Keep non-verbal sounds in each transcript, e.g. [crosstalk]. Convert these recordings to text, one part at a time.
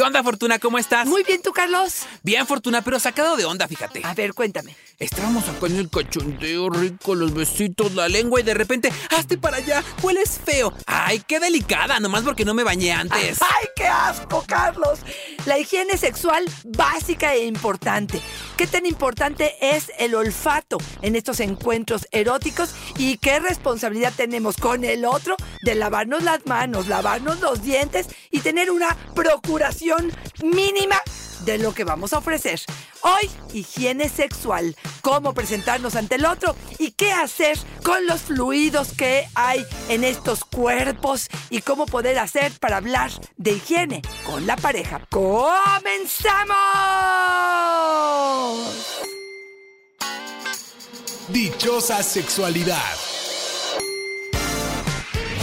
¿Qué onda, Fortuna? ¿Cómo estás? Muy bien, ¿tú, Carlos? Bien, Fortuna, pero sacado de onda, fíjate. A ver, cuéntame. Estábamos acá en el cachondeo rico, los besitos, la lengua y de repente, hazte para allá, hueles feo. Ay, qué delicada, nomás porque no me bañé antes. ¡Ay, qué asco, Carlos! La higiene sexual básica e importante. ¿Qué tan importante es el olfato en estos encuentros eróticos y qué responsabilidad tenemos con el otro de lavarnos las manos, lavarnos los dientes y tener una procuración mínima de lo que vamos a ofrecer. Hoy, higiene sexual, cómo presentarnos ante el otro y qué hacer con los fluidos que hay en estos cuerpos y cómo poder hacer para hablar de higiene con la pareja. ¡Comenzamos! Dichosa sexualidad.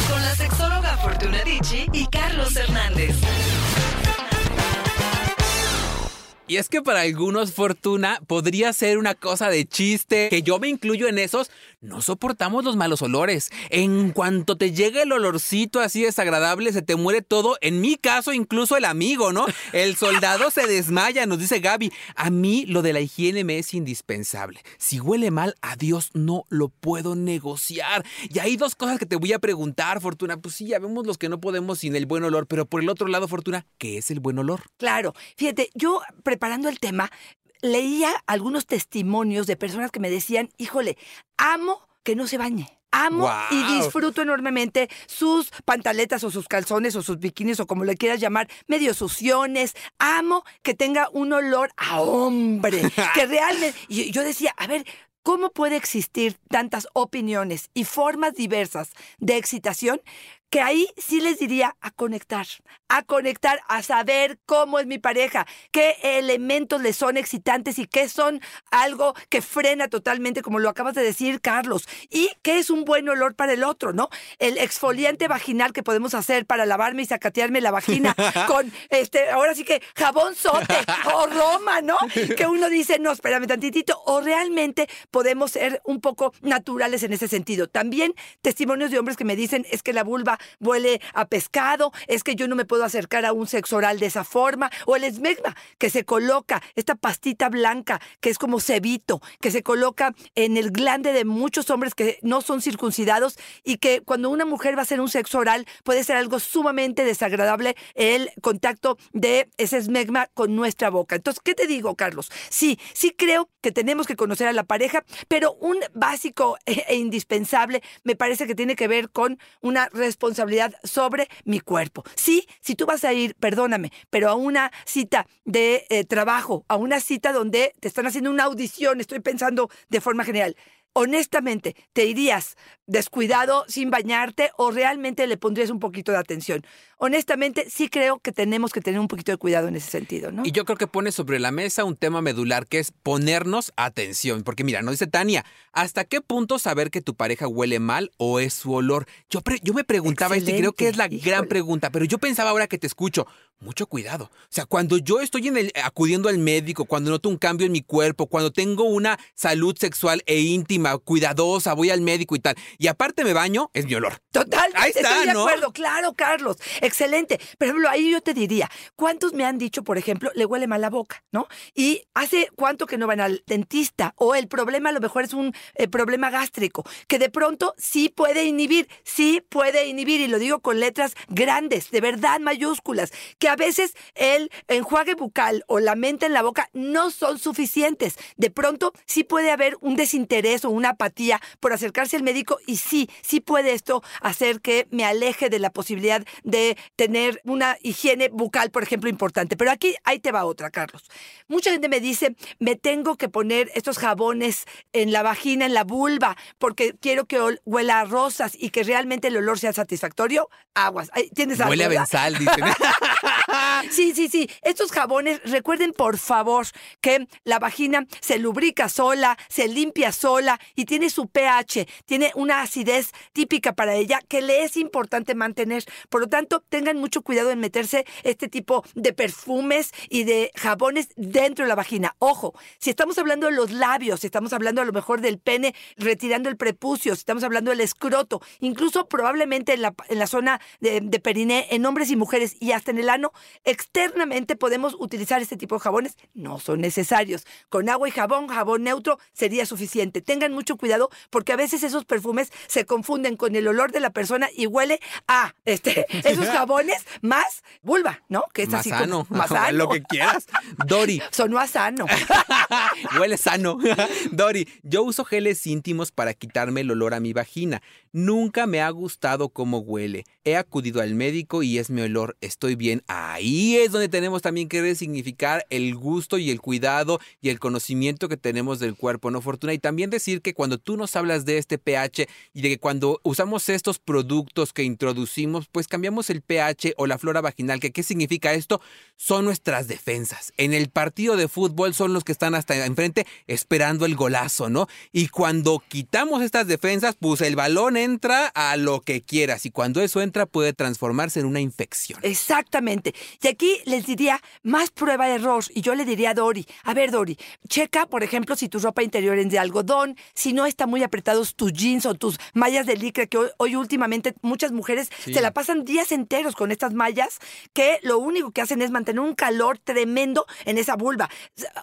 Con la sexóloga Fortuna Dicci y Carlos Hernández. Y es que para algunos, Fortuna, podría ser una cosa de chiste, que yo me incluyo en esos, no soportamos los malos olores. En cuanto te llega el olorcito así desagradable, se te muere todo. En mi caso, incluso el amigo, ¿no? El soldado se desmaya, nos dice Gaby. A mí lo de la higiene me es indispensable. Si huele mal, adiós, no lo puedo negociar. Y hay dos cosas que te voy a preguntar, Fortuna. Pues sí, ya vemos los que no podemos sin el buen olor, pero por el otro lado, Fortuna, ¿qué es el buen olor? Claro, fíjate, yo preparando el tema, leía algunos testimonios de personas que me decían, híjole, amo que no se bañe. Amo y disfruto enormemente sus pantaletas o sus calzones o sus bikinis o como le quieras llamar, medio suciones. Amo que tenga un olor a hombre, [laughs] que realmente... Y yo decía, a ver, ¿cómo puede existir tantas opiniones y formas diversas de excitación? Que ahí sí les diría a conectar, a conectar, a saber cómo es mi pareja, qué elementos le son excitantes y qué son algo que frena totalmente, como lo acabas de decir, Carlos, y qué es un buen olor para el otro, ¿no? El exfoliante vaginal que podemos hacer para lavarme y sacatearme la vagina [laughs] con, este, ahora sí que jabón sote o Roma, ¿no? Que uno dice, no, espérame tantitito, o realmente podemos ser un poco naturales en ese sentido. También testimonios de hombres que me dicen, es que la vulva huele a pescado, es que yo no me puedo acercar a un sexo oral de esa forma, o el esmegma, que se coloca, esta pastita blanca, que es como cebito, que se coloca en el glande de muchos hombres que no son circuncidados y que cuando una mujer va a hacer un sexo oral puede ser algo sumamente desagradable el contacto de ese esmegma con nuestra boca. Entonces, ¿qué te digo, Carlos? Sí, sí creo que tenemos que conocer a la pareja, pero un básico e e indispensable me parece que tiene que ver con una responsabilidad sobre mi cuerpo. Sí, si tú vas a ir, perdóname, pero a una cita de eh, trabajo, a una cita donde te están haciendo una audición, estoy pensando de forma general. Honestamente, ¿te irías descuidado sin bañarte o realmente le pondrías un poquito de atención? Honestamente, sí creo que tenemos que tener un poquito de cuidado en ese sentido, ¿no? Y yo creo que pone sobre la mesa un tema medular que es ponernos atención. Porque mira, nos dice Tania, ¿hasta qué punto saber que tu pareja huele mal o es su olor? Yo, yo me preguntaba esto y creo que es la gran pregunta, pero yo pensaba ahora que te escucho, mucho cuidado. O sea, cuando yo estoy en el, acudiendo al médico, cuando noto un cambio en mi cuerpo, cuando tengo una salud sexual e íntima, cuidadosa, voy al médico y tal, y aparte me baño, es mi olor. Total, Ahí está, estoy de ¿no? acuerdo, claro, Carlos. Excelente. Por ejemplo, ahí yo te diría, ¿cuántos me han dicho, por ejemplo, le huele mal la boca, ¿no? Y hace cuánto que no van al dentista, o el problema a lo mejor es un eh, problema gástrico, que de pronto sí puede inhibir, sí puede inhibir, y lo digo con letras grandes, de verdad mayúsculas, que a veces el enjuague bucal o la menta en la boca no son suficientes. De pronto sí puede haber un desinterés o una apatía por acercarse al médico y sí, sí puede esto hacer que me aleje de la posibilidad de tener una higiene bucal, por ejemplo, importante. Pero aquí, ahí te va otra, Carlos. Mucha gente me dice, me tengo que poner estos jabones en la vagina, en la vulva, porque quiero que huela a rosas y que realmente el olor sea satisfactorio. Aguas. ¿Tienes Huele a benzal, dicen. [laughs] Sí, sí, sí. Estos jabones, recuerden por favor que la vagina se lubrica sola, se limpia sola y tiene su pH, tiene una acidez típica para ella que le es importante mantener. Por lo tanto, tengan mucho cuidado en meterse este tipo de perfumes y de jabones dentro de la vagina. Ojo, si estamos hablando de los labios, si estamos hablando a lo mejor del pene retirando el prepucio, si estamos hablando del escroto, incluso probablemente en la, en la zona de, de periné, en hombres y mujeres y hasta en el ano, externamente podemos utilizar este tipo de jabones, no son necesarios. Con agua y jabón, jabón neutro sería suficiente. Tengan mucho cuidado porque a veces esos perfumes se confunden con el olor de la persona y huele a este, [laughs] esos jabones más vulva, ¿no? Que es más así sano. como más [laughs] sano. Lo que quieras. [laughs] Dori, Sonó a sano. Huele sano. Dori, yo uso geles íntimos para quitarme el olor a mi vagina. Nunca me ha gustado cómo huele. He acudido al médico y es mi olor. Estoy bien. Ahí es donde tenemos también que resignificar el gusto y el cuidado y el conocimiento que tenemos del cuerpo, ¿no, Fortuna? Y también decir que cuando tú nos hablas de este pH y de que cuando usamos estos productos que introducimos, pues cambiamos el pH o la flora vaginal. ¿Que ¿Qué significa esto? Son nuestras defensas. En el partido de fútbol son los que están hasta enfrente esperando el golazo, ¿no? Y cuando quitamos estas defensas, pues el balón entra a lo que quieras y cuando eso entra puede transformarse en una infección. Exactamente. Aquí les diría más prueba de error. Y yo le diría a Dori, a ver Dori, checa, por ejemplo, si tu ropa interior es de algodón, si no está muy apretados tus jeans o tus mallas de licra, que hoy, hoy últimamente muchas mujeres Sí. se la pasan días enteros con estas mallas, que lo único que hacen es mantener un calor tremendo en esa vulva.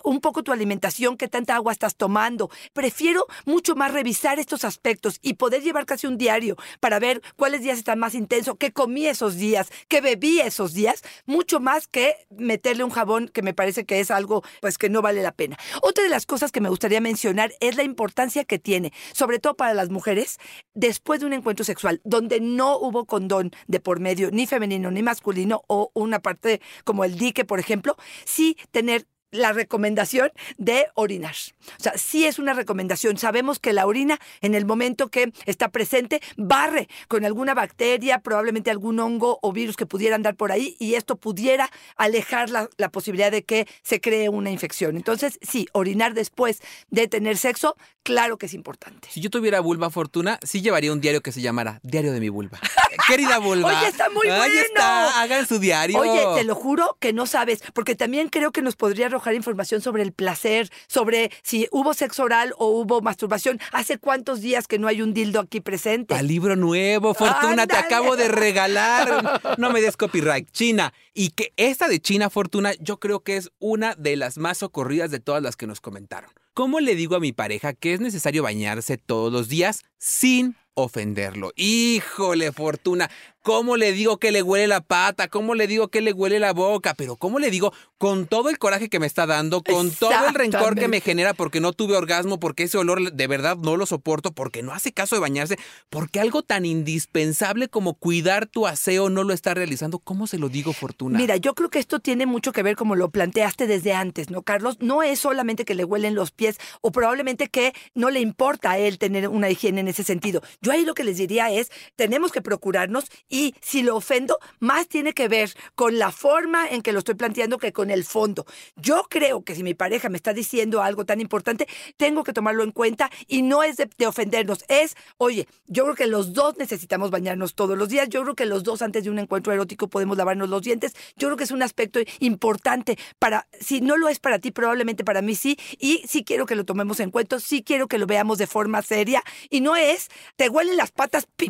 Un poco tu alimentación, qué tanta agua estás tomando. Prefiero mucho más revisar estos aspectos y poder llevar casi un diario para ver cuáles días están más intensos, qué comí esos días, qué bebí esos días, mucho más que meterle un jabón que me parece que es algo pues que no vale la pena. Otra de las cosas que me gustaría mencionar es la importancia que tiene, sobre todo para las mujeres, después de un encuentro sexual donde no hubo condón de por medio, ni femenino ni masculino, o una parte como el dique, por ejemplo, sí tener la recomendación de orinar. O sea, sí es una recomendación. Sabemos que la orina, en el momento que está presente, barre con alguna bacteria, probablemente algún hongo o virus que pudiera andar por ahí, y esto pudiera alejar la, la posibilidad de que se cree una infección. Entonces, sí, orinar después de tener sexo, claro que es importante. Si yo tuviera vulva fortuna, sí llevaría un diario que se llamara Diario de mi vulva. [laughs] Querida vulva. Oye, está muy Ahí bueno. está, hagan su diario. Oye, te lo juro que no sabes, porque también creo que nos podría arrojar información sobre el placer, sobre si hubo sexo oral o hubo masturbación. ¿Hace cuántos días que no hay un dildo aquí presente? Al libro nuevo, Fortuna, te acabo de regalar. [laughs] No me des copyright. China. Y que esta de China, Fortuna, yo creo que es una de las más socorridas de todas las que nos comentaron. ¿Cómo le digo a mi pareja que es necesario bañarse todos los días sin ofenderlo? Híjole, Fortuna. ¿Cómo le digo que le huele la pata? ¿Cómo le digo que le huele la boca? Pero ¿cómo le digo con todo el coraje que me está dando, con todo el rencor que me genera porque no tuve orgasmo, porque ese olor de verdad no lo soporto, porque no hace caso de bañarse, porque algo tan indispensable como cuidar tu aseo no lo está realizando? ¿Cómo se lo digo, Fortuna? Mira, yo creo que esto tiene mucho que ver como lo planteaste desde antes, ¿no, Carlos? No es solamente que le huelen los pies o probablemente que no le importa a él tener una higiene en ese sentido. Yo ahí lo que les diría es, tenemos que procurarnos y si lo ofendo, más tiene que ver con la forma en que lo estoy planteando que con el fondo. Yo creo que si mi pareja me está diciendo algo tan importante, tengo que tomarlo en cuenta y no es de, de ofendernos, es, oye, yo creo que los dos necesitamos bañarnos todos los días, yo creo que los dos antes de un encuentro erótico podemos lavarnos los dientes, yo creo que es un aspecto importante para, si no lo es para ti, probablemente para mí sí, y sí quiero que lo tomemos en cuenta, sí quiero que lo veamos de forma seria, y no es, te huelen las patas, [laughs]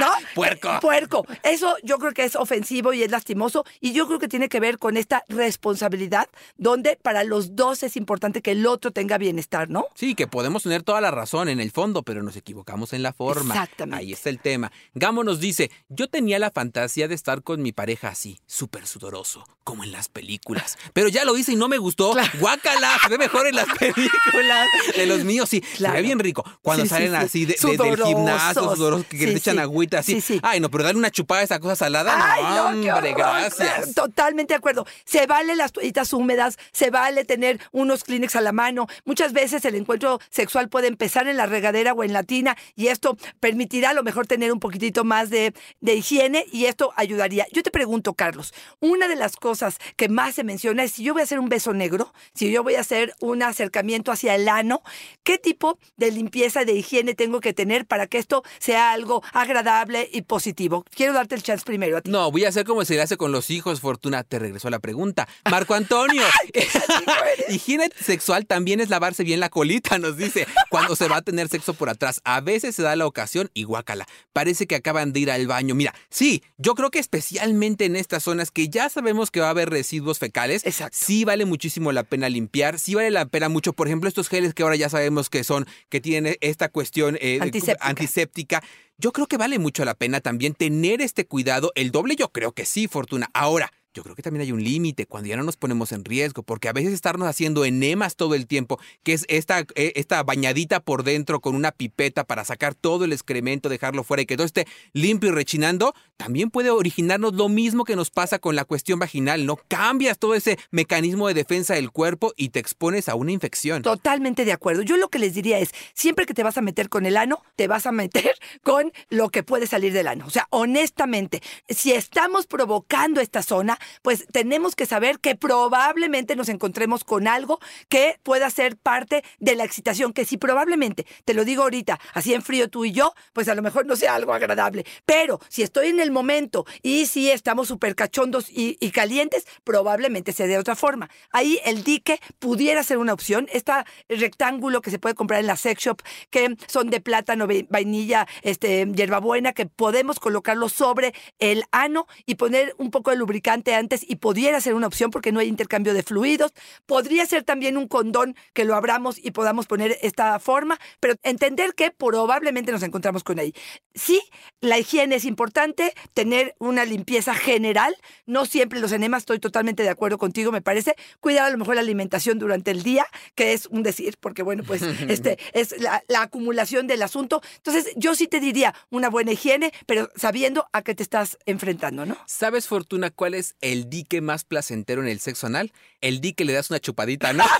¿no? Puerco. Puerco. Eso yo creo que es ofensivo y es lastimoso, y yo creo que tiene que ver con esta responsabilidad, donde para los dos es importante que el otro tenga bienestar, ¿no? Sí, que podemos tener toda la razón en el fondo, pero nos equivocamos en la forma. Exactamente. Ahí está el tema. Gamo nos dice, yo tenía la fantasía de estar con mi pareja así, súper sudoroso, como en las películas. [laughs] Pero ya lo hice y no me gustó. Guácala, se ve mejor en las [laughs] películas. De los míos, sí. Se Claro. ve bien rico. Cuando Sí, salen sí. así de, de- del gimnasio, sudorosos, que le echan agüita así. Sí, sí. Ay, no, pero darle una chupada a esa cosa salada, Ay, no, no, qué hombre, horror. gracias. Totalmente de acuerdo. Se vale las toallitas húmedas, se vale tener unos Kleenex a la mano. Muchas veces el encuentro sexual puede empezar en la regadera o en la tina y esto permitirá a lo mejor tener un poquitito más de, de higiene y esto ayudaría. Yo te pregunto, Carlos, una de las cosas que más se menciona es si yo voy a hacer un beso negro, si yo voy a hacer un acercamiento hacia el ano, ¿qué tipo de limpieza, de higiene tengo que tener para que esto sea algo agradable y positivo? Positivo. Quiero darte el chance primero a ti. No, voy a hacer como se le hace con los hijos, Fortuna. Te regresó la pregunta. Marco Antonio. [laughs] [laughs] Higiene sexual también es lavarse bien la colita, nos dice. Cuando se va a tener sexo por atrás. A veces se da la ocasión y guácala. Parece que acaban de ir al baño. Mira, sí, yo creo que especialmente en estas zonas que ya sabemos que va a haber residuos fecales. Exacto. Sí vale muchísimo la pena limpiar. Sí vale la pena mucho. Por ejemplo, estos geles que ahora ya sabemos que son, que tienen esta cuestión eh, antiséptica. Yo creo que vale mucho la pena también tener este cuidado. El doble yo creo que sí, Fortuna. Ahora, yo creo que también hay un límite cuando ya no nos ponemos en riesgo, porque a veces estarnos haciendo enemas todo el tiempo, que es esta, eh, esta bañadita por dentro con una pipeta para sacar todo el excremento, dejarlo fuera y que todo esté limpio y rechinando, también puede originarnos lo mismo que nos pasa con la cuestión vaginal, ¿no? Cambias todo ese mecanismo de defensa del cuerpo y te expones a una infección. Totalmente de acuerdo. Yo lo que les diría es, siempre que te vas a meter con el ano, te vas a meter [laughs] con lo que puede salir del ano. O sea, honestamente, si estamos provocando esta zona, pues tenemos que saber que probablemente nos encontremos con algo que pueda ser parte de la excitación, que si probablemente, te lo digo ahorita, así en frío tú y yo, pues a lo mejor no sea algo agradable. Pero si estoy en el momento y si estamos súper cachondos y, calientes, probablemente sea de otra forma. Ahí el dique pudiera ser una opción. Este rectángulo que se puede comprar en la sex shop, que son de plátano, vai- vainilla, este, hierbabuena, que podemos colocarlo sobre el ano y poner un poco de lubricante antes y pudiera ser una opción porque no hay intercambio de fluidos. Podría ser también un condón que lo abramos y podamos poner esta forma, pero entender que probablemente nos encontramos con ahí. Sí, la higiene es importante, tener una limpieza general, no siempre los enemas, estoy totalmente de acuerdo contigo, me parece, cuidar a lo mejor la alimentación durante el día, que es un decir, porque bueno, pues [laughs] este es la, la acumulación del asunto. Entonces, yo sí te diría una buena higiene, pero sabiendo a qué te estás enfrentando, ¿no? ¿Sabes, Fortuna, cuál es el dique más placentero en el sexo anal? El dique le das una chupadita, ¿no? [laughs]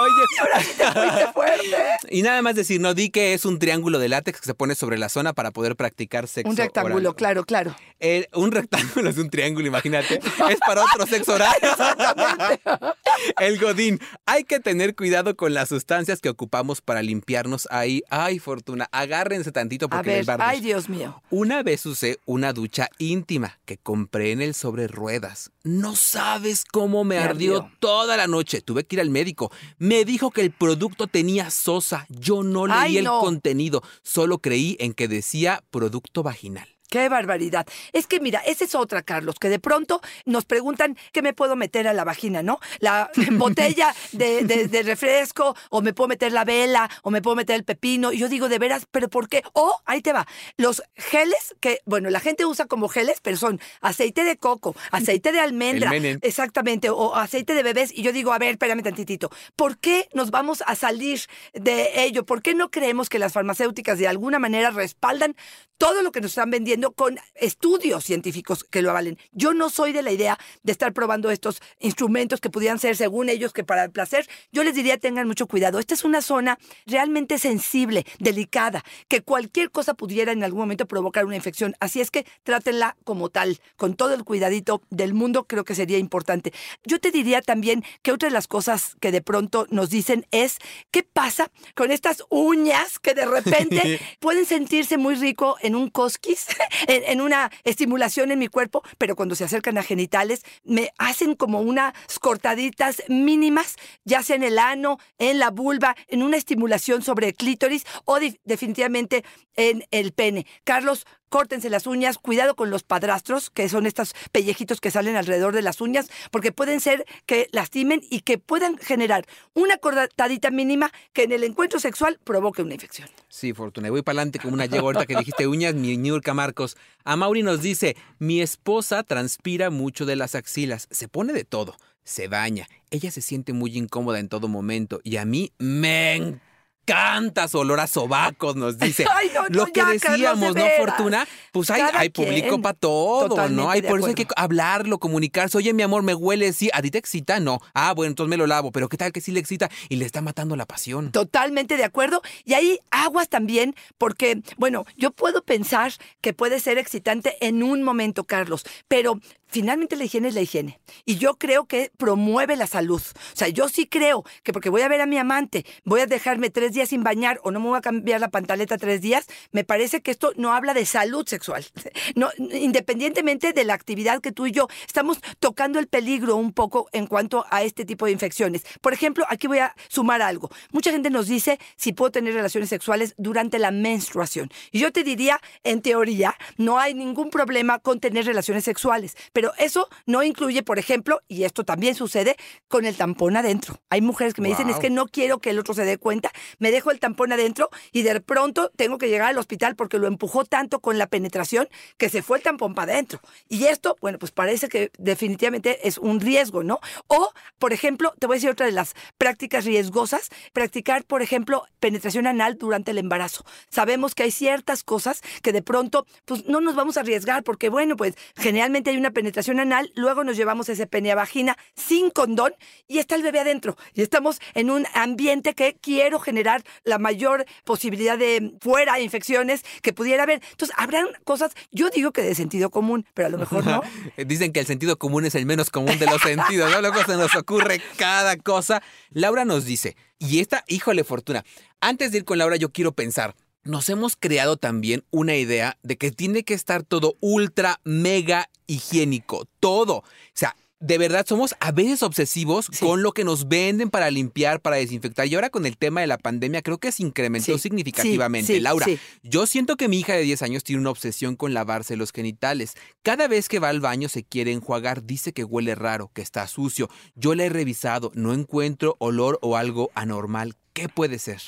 Oye, ¡Fuiste fuerte! [laughs] y nada más decir, no, dique es un triángulo de látex que se pone sobre la zona para poder practicar sexo Un rectángulo, oral. claro, claro. Eh, un rectángulo es un triángulo, imagínate. Es para otro sexo oral. [laughs] El godín. Hay que tener cuidado con las sustancias que ocupamos para limpiarnos ahí. Ay, Fortuna, agárrense tantito A porque ver, les va a ay, Dios mío. Una vez usé una ducha íntima que compré en el sobre ruedas. No sabes cómo me Me ardió, ardió. toda la noche. Tuve que ir al médico. Me dijo que el producto tenía sosa. Yo no leí Ay, el contenido. Solo creí en que decía producto vaginal. Qué barbaridad. Es que mira, esa es otra, Carlos, que de pronto nos preguntan qué me puedo meter a la vagina, ¿no? La [laughs] botella de, de- de refresco, o me puedo meter la vela, o me puedo meter el pepino. Y yo digo, de veras, ¿pero por qué? O, ahí te va, los geles que, bueno, la gente usa como geles, pero son aceite de coco, aceite de almendra, exactamente, o aceite de bebés. Y yo digo, a ver, espérame tantitito, ¿por qué nos vamos a salir de ello? ¿Por qué no creemos que las farmacéuticas de alguna manera respaldan todo lo que nos están vendiendo con estudios científicos que lo avalen. Yo no soy de la idea de estar probando estos instrumentos que pudieran ser, según ellos, que para el placer. Yo les diría tengan mucho cuidado. Esta es una zona realmente sensible, delicada, que cualquier cosa pudiera en algún momento provocar una infección. Así es que trátenla como tal, con todo el cuidadito del mundo, creo que sería importante. Yo te diría también que otra de las cosas que de pronto nos dicen es, ¿qué pasa con estas uñas que de repente [laughs] pueden sentirse muy rico en un cosquis, en, una estimulación en mi cuerpo, pero cuando se acercan a genitales me hacen como unas cortaditas mínimas, ya sea en el ano, en la vulva, en una estimulación sobre el clítoris o definitivamente en el pene. Carlos, córtense las uñas, cuidado con los padrastros, que son estos pellejitos que salen alrededor de las uñas, porque pueden ser que lastimen y que puedan generar una cortadita mínima que en el encuentro sexual provoque una infección. Sí, Fortuna. Voy para adelante como una yegua ahorita que dijiste uñas, mi Niurka Marcos. A Mauri nos dice, mi esposa transpira mucho de las axilas, se pone de todo, se baña, ella se siente muy incómoda en todo momento y a mí me encanta su olor a sobacos, nos dice. [laughs] Ay, no, no, Lo que ya, decíamos, ¿no. Fortuna? Pues hay, Cada hay público para todo, Totalmente ¿no? Hay, por eso hay que hablarlo, comunicarse. Oye, mi amor, me huele, sí. ¿A ti te excita? No. Ah, bueno, entonces me lo lavo. Pero ¿qué tal que sí le excita y le está matando la pasión? Totalmente de acuerdo. Y hay aguas también, porque, bueno, yo puedo pensar que puede ser excitante en un momento, Carlos, pero finalmente la higiene es la higiene. Y yo creo que promueve la salud. O sea, yo sí creo que porque voy a ver a mi amante, voy a dejarme tres días días sin bañar o no me voy a cambiar la pantaleta tres días, me parece que esto no habla de salud sexual. [laughs] No, independientemente de la actividad que tú y yo estamos tocando el peligro un poco en cuanto a este tipo de infecciones. Por ejemplo, aquí voy a sumar algo. Mucha gente nos dice si puedo tener relaciones sexuales durante la menstruación. Y yo te diría, en teoría, no hay ningún problema con tener relaciones sexuales, pero eso no incluye, por ejemplo, y esto también sucede con el tampón adentro. Hay mujeres que me dicen, es que no quiero que el otro se dé cuenta, me dejo el tampón adentro y de pronto tengo que llegar al hospital porque lo empujó tanto con la penetración que se fue el tampón para adentro. Y esto, bueno, pues parece que definitivamente es un riesgo, ¿no? O, por ejemplo, te voy a decir otra de las prácticas riesgosas, practicar, por ejemplo, penetración anal durante el embarazo. Sabemos que hay ciertas cosas que de pronto, pues no nos vamos a arriesgar porque, bueno, pues generalmente hay una penetración anal, luego nos llevamos ese pene vagina sin condón y está el bebé adentro. Y estamos en un ambiente que quiero generar la mayor posibilidad de fuera infecciones que pudiera haber. Entonces, habrán cosas, yo digo que de sentido común, pero a lo mejor no. [laughs] Dicen que el sentido común es el menos común de los sentidos, ¿no? Luego se nos ocurre cada cosa. Laura nos dice, y esta, híjole, Fortuna, antes de ir con Laura, yo quiero pensar, nos hemos creado también una idea de que tiene que estar todo ultra, mega higiénico, todo. O sea, de verdad somos a veces obsesivos con lo que nos venden para limpiar, para desinfectar. Y ahora con el tema de la pandemia creo que se incrementó significativamente. Laura, yo siento que mi hija de 10 años tiene una obsesión con lavarse los genitales. Cada vez que va al baño se quiere enjuagar, dice que huele raro, que está sucio. Yo la he revisado, no encuentro olor o algo anormal. ¿Qué puede ser?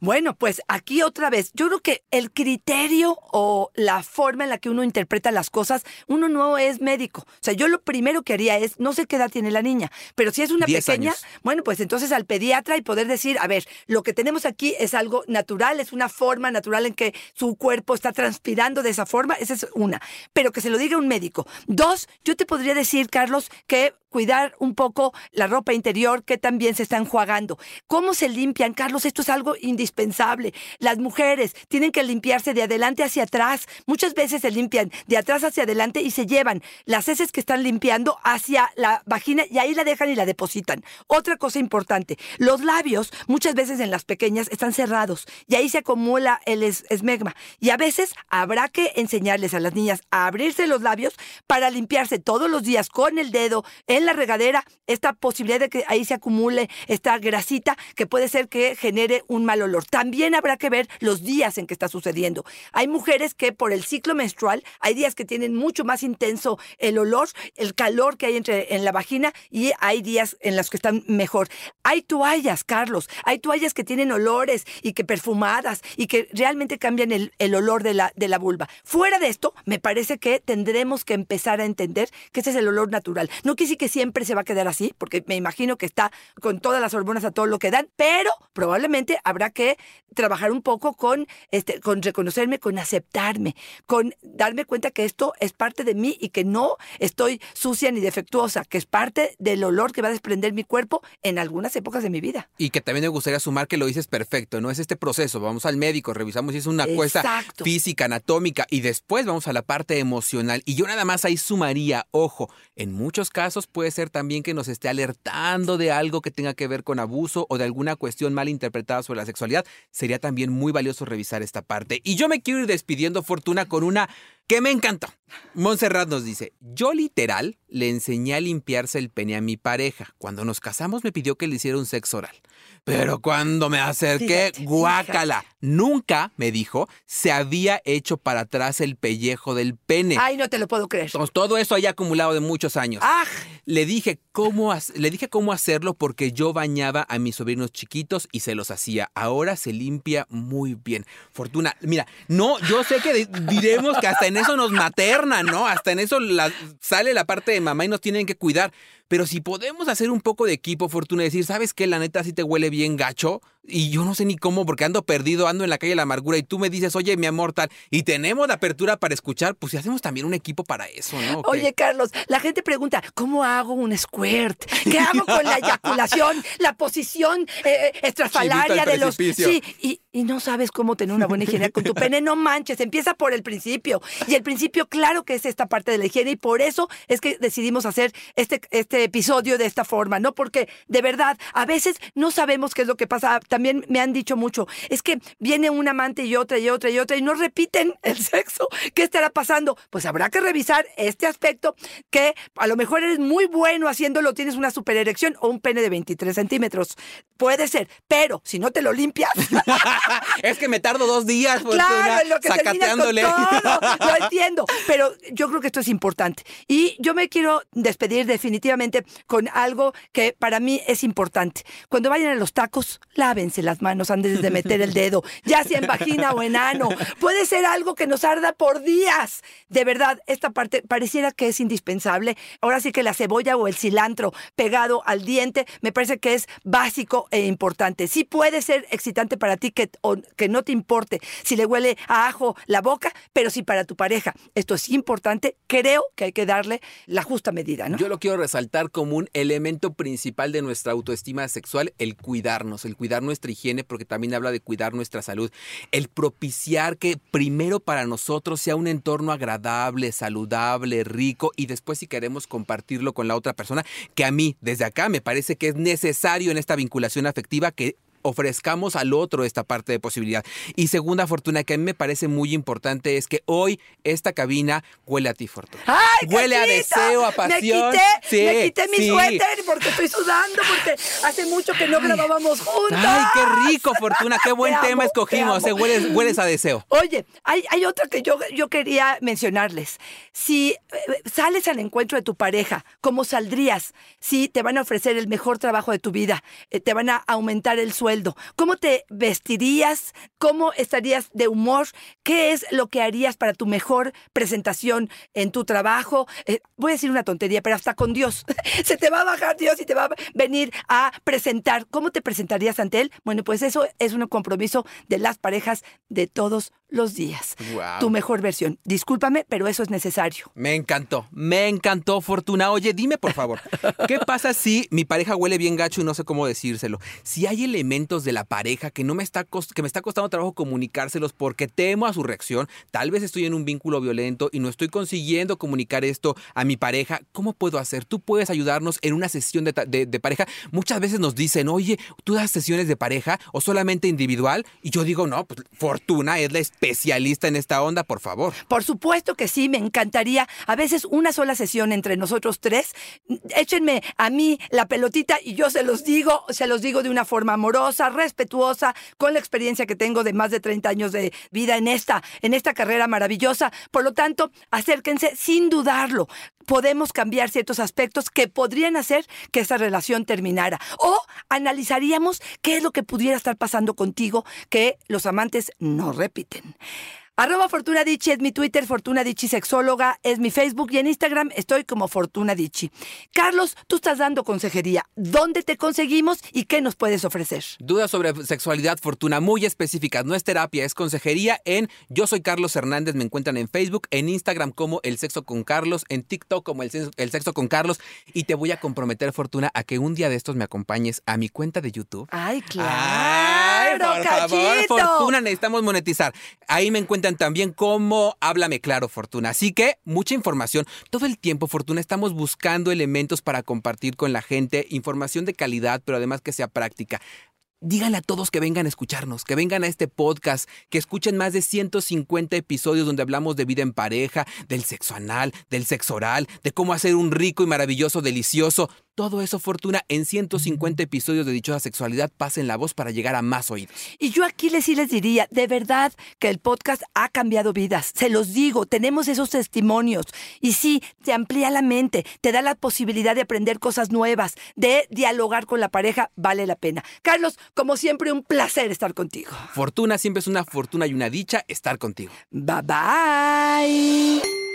Bueno, pues aquí otra vez, yo creo que el criterio o la forma en la que uno interpreta las cosas, uno no es médico. O sea, yo lo primero que haría es, no sé qué edad tiene la niña, pero si es una pequeña, bueno, pues entonces al pediatra y poder decir, a ver, lo que tenemos aquí es algo natural, es una forma natural en que su cuerpo está transpirando de esa forma, esa es una. Pero que se lo diga un médico. Dos, yo te podría decir, Carlos, que cuidar un poco la ropa interior que también se está enjuagando. ¿Cómo se limpian, Carlos? Esto es algo indispensable. Las mujeres tienen que limpiarse de adelante hacia atrás. Muchas veces se limpian de atrás hacia adelante y se llevan las heces que están limpiando hacia la vagina y ahí la dejan y la depositan. Otra cosa importante, los labios muchas veces en las pequeñas están cerrados y ahí se acumula el esmegma. Y a veces habrá que enseñarles a las niñas a abrirse los labios para limpiarse todos los días con el dedo la regadera esta posibilidad de que ahí se acumule esta grasita que puede ser que genere un mal olor. También habrá que ver los días en que está sucediendo. Hay mujeres que por el ciclo menstrual, hay días que tienen mucho más intenso el olor, el calor que hay entre, en la vagina y hay días en los que están mejor. Hay toallas, Carlos, hay toallas que tienen olores y que perfumadas y que realmente cambian el, olor de la, de la vulva. Fuera de esto, me parece que tendremos que empezar a entender que ese es el olor natural. No quiere que siempre se va a quedar así, porque me imagino que está con todas las hormonas a todo lo que dan, pero probablemente habrá que trabajar un poco con, este, con reconocerme, con aceptarme, con darme cuenta que esto es parte de mí y que no estoy sucia ni defectuosa, que es parte del olor que va a desprender mi cuerpo en algunas épocas de mi vida. Y que también me gustaría sumar que lo dices perfecto, ¿no? Es este proceso, vamos al médico, revisamos si es una cuesta física, anatómica y después vamos a la parte emocional. Y yo nada más ahí sumaría, ojo, en muchos casos puede ser también que nos esté alertando de algo que tenga que ver con abuso o de alguna cuestión mal interpretada sobre la sexualidad sería también muy valioso revisar esta parte. Y yo me quiero ir despidiendo, Fortuna, con una que me encantó. Montserrat nos dice, yo literal le enseñé a limpiarse el pene a mi pareja. Cuando nos casamos me pidió que le hiciera un sexo oral. Pero cuando me acerqué, guácala. Nunca, me dijo, se había hecho para atrás el pellejo del pene. Ay, no te lo puedo creer. todo eso haya acumulado de muchos años. ¡Ah! Le dije cómo le dije cómo hacerlo porque yo bañaba a mis sobrinos chiquitos y se los hacía. Ahora se limpia muy bien. Fortuna, mira, no, yo sé que diremos que hasta en eso nos materna, ¿no? Hasta en eso sale la parte de mamá y nos tienen que cuidar. Pero si podemos hacer un poco de equipo, Fortuna, y decir, ¿sabes qué? La neta sí te huele bien gacho. Y yo no sé ni cómo, porque ando perdido, ando en la calle de la amargura. Y tú me dices, oye, mi amor, tal. Y tenemos la apertura para escuchar, pues si hacemos también un equipo para eso, ¿no? Oye, Carlos, la gente pregunta, ¿cómo hago un squirt? ¿Qué hago con la eyaculación? La posición eh, estrafalaria de los. Sí, y, y no sabes cómo tener una buena higiene con tu pene. No manches, empieza por el principio. Y el principio, claro que es esta parte de la higiene. Y por eso es que decidimos hacer este, este episodio de esta forma, ¿no? Porque de verdad, a veces no sabemos qué es lo que pasa. También me han dicho mucho, es que viene un amante y otra y otra y otra y no repiten [laughs] el sexo. ¿Qué estará pasando? Pues habrá que revisar este aspecto que a lo mejor eres muy bueno haciéndolo, tienes una super erección o un pene de 23 centímetros. Puede ser, pero si no te lo limpias, [laughs] es que me tardo dos días, Fortuna, Claro, en lo que terminas con todo. [laughs] Lo entiendo, pero yo creo que esto es importante. Y yo me quiero despedir definitivamente con algo que para mí es importante. Cuando vayan a los tacos, lávense las manos antes de meter el dedo, ya sea en vagina o en ano. Puede ser algo que nos arda por días. De verdad, esta parte pareciera que es indispensable. Ahora sí que la cebolla o el cilantro pegado al diente me parece que es básico e importante. Sí puede ser excitante para ti que, o que no te importe si le huele a ajo la boca, pero si para tu pareja esto es importante, creo que hay que darle la justa medida, ¿no? Yo lo quiero resaltar como un elemento principal de nuestra autoestima sexual, el cuidarnos, el cuidar nuestra higiene, porque también habla de cuidar nuestra salud, el propiciar que primero para nosotros sea un entorno agradable, saludable, rico, y después si queremos compartirlo con la otra persona, que a mí desde acá me parece que es necesario en esta vinculación afectiva que ofrezcamos al otro esta parte de posibilidad. Y segunda fortuna que a mí me parece muy importante es que hoy esta cabina huele a ti, Fortuna. ¡Ay, huele a deseo, a pasión. Me quité, Sí, me quité mi sí. suéter porque estoy sudando, porque hace mucho que no grabábamos juntos. Ay, qué rico, Fortuna, qué buen Te tema amo, escogimos. te eh, amo. hueles, hueles a deseo. Oye, hay, hay otra que yo, yo quería mencionarles. Si eh, sales al encuentro de tu pareja, ¿cómo saldrías? Si te van a ofrecer el mejor trabajo de tu vida, eh, te van a aumentar el sueldo, ¿cómo te vestirías? ¿Cómo estarías de humor? ¿Qué es lo que harías para tu mejor presentación en tu trabajo? Eh, voy a decir una tontería, pero hasta con Dios. [laughs] Se te va a bajar Dios y te va a venir a presentar. ¿Cómo te presentarías ante Él? Bueno, pues eso es un compromiso de las parejas de todos los días. Tu mejor versión. Discúlpame, pero eso es necesario. Me encantó, me encantó, Fortuna. Oye, dime por favor, ¿qué [laughs] pasa si mi pareja huele bien gacho y no sé cómo decírselo? Si hay elementos de la pareja que no me está que me está costando trabajo comunicárselos porque temo a su reacción, tal vez estoy en un vínculo violento y no estoy consiguiendo comunicar esto a mi pareja, ¿cómo puedo hacer? Tú puedes ayudarnos en una sesión de, de- de pareja. Muchas veces nos dicen, oye, ¿tú das sesiones de pareja o solamente individual? Y yo digo, no, pues Fortuna es la especialista en esta onda, por favor. Por supuesto que sí, me encantaría. A veces una sola sesión entre nosotros tres. Échenme a mí la pelotita y yo se los digo, se los digo de una forma amorosa, respetuosa, con la experiencia que tengo de más de 30 años de vida en esta, en esta carrera maravillosa. Por lo tanto, acérquense sin dudarlo. Podemos cambiar ciertos aspectos que podrían hacer que esa relación terminara. O analizaríamos qué es lo que pudiera estar pasando contigo que los amantes no repiten. Arroba Fortuna Dichi es mi Twitter, Fortuna Dichi Sexóloga es mi Facebook y en Instagram estoy como Fortuna Dichi. Carlos, tú estás dando consejería. ¿Dónde te conseguimos y qué nos puedes ofrecer? Dudas sobre sexualidad, fortuna muy específicas. No es terapia, es consejería en Yo soy Carlos Hernández. Me encuentran en Facebook, en Instagram como El Sexo con Carlos, en TikTok como El Sexo, el Sexo con Carlos. Y te voy a comprometer, Fortuna, a que un día de estos me acompañes a mi cuenta de YouTube. Ay, claro, Ay, por favor, cachito. Fortuna, necesitamos monetizar. Ahí me encuentran también como Háblame Claro, Fortuna. Así que mucha información. Todo el tiempo, Fortuna, estamos buscando elementos para compartir con la gente, información de calidad, pero además que sea práctica. Díganle a todos que vengan a escucharnos, que vengan a este podcast, que escuchen más de 150 episodios donde hablamos de vida en pareja, del sexo anal, del sexo oral, de cómo hacer un rico y maravilloso delicioso. Todo eso, Fortuna, en 150 episodios de Dichosa Sexualidad, pasen la voz para llegar a más oídos. Y yo aquí les sí les diría, de verdad que el podcast ha cambiado vidas. Se los digo, tenemos esos testimonios. Y sí, te amplía la mente, te da la posibilidad de aprender cosas nuevas, de dialogar con la pareja, vale la pena. Carlos, como siempre, un placer estar contigo. Fortuna siempre es una fortuna y una dicha estar contigo. Bye bye.